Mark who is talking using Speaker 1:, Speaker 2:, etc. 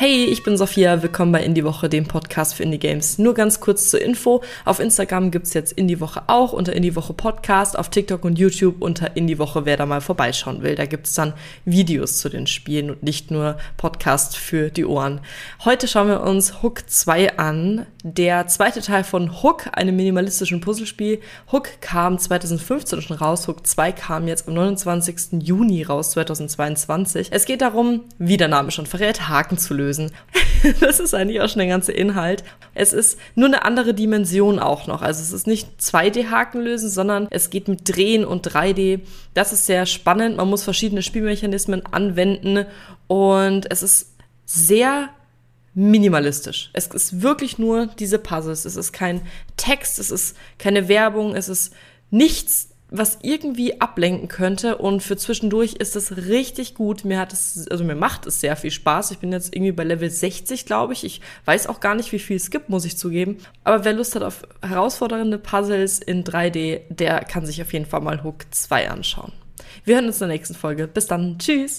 Speaker 1: Hey, ich bin Sophia, willkommen bei Indie Woche, dem Podcast für Indie Games. Nur ganz kurz zur Info, auf Instagram gibt's jetzt Indie Woche auch unter Indie Woche Podcast, auf TikTok und YouTube unter Indie Woche, wer da mal vorbeischauen will. Da gibt's dann Videos zu den Spielen und nicht nur Podcast für die Ohren. Heute schauen wir uns Hook 2 an, der zweite Teil von Hook, einem minimalistischen Puzzlespiel. Hook kam 2015 schon raus, Hook 2 kam jetzt am 29. Juni raus, 2022. Es geht darum, wie der Name schon verrät, Haken zu lösen lösen. das ist eigentlich auch schon der ganze Inhalt. Es ist nur eine andere Dimension auch noch. Also es ist nicht 2D-Haken lösen, sondern es geht mit Drehen und 3D. Das ist sehr spannend. Man muss verschiedene Spielmechanismen anwenden und es ist sehr minimalistisch. Es ist wirklich nur diese Puzzles. Es ist kein Text, es ist keine Werbung, es ist nichts was irgendwie ablenken könnte und für zwischendurch ist das richtig gut. Mir hat es, also mir macht es sehr viel Spaß. Ich bin jetzt irgendwie bei Level 60, glaube ich. Ich weiß auch gar nicht, wie viel es gibt, muss ich zugeben. Aber wer Lust hat auf herausfordernde Puzzles in 3D, der kann sich auf jeden Fall mal Hook 2 anschauen. Wir hören uns in der nächsten Folge. Bis dann. Tschüss.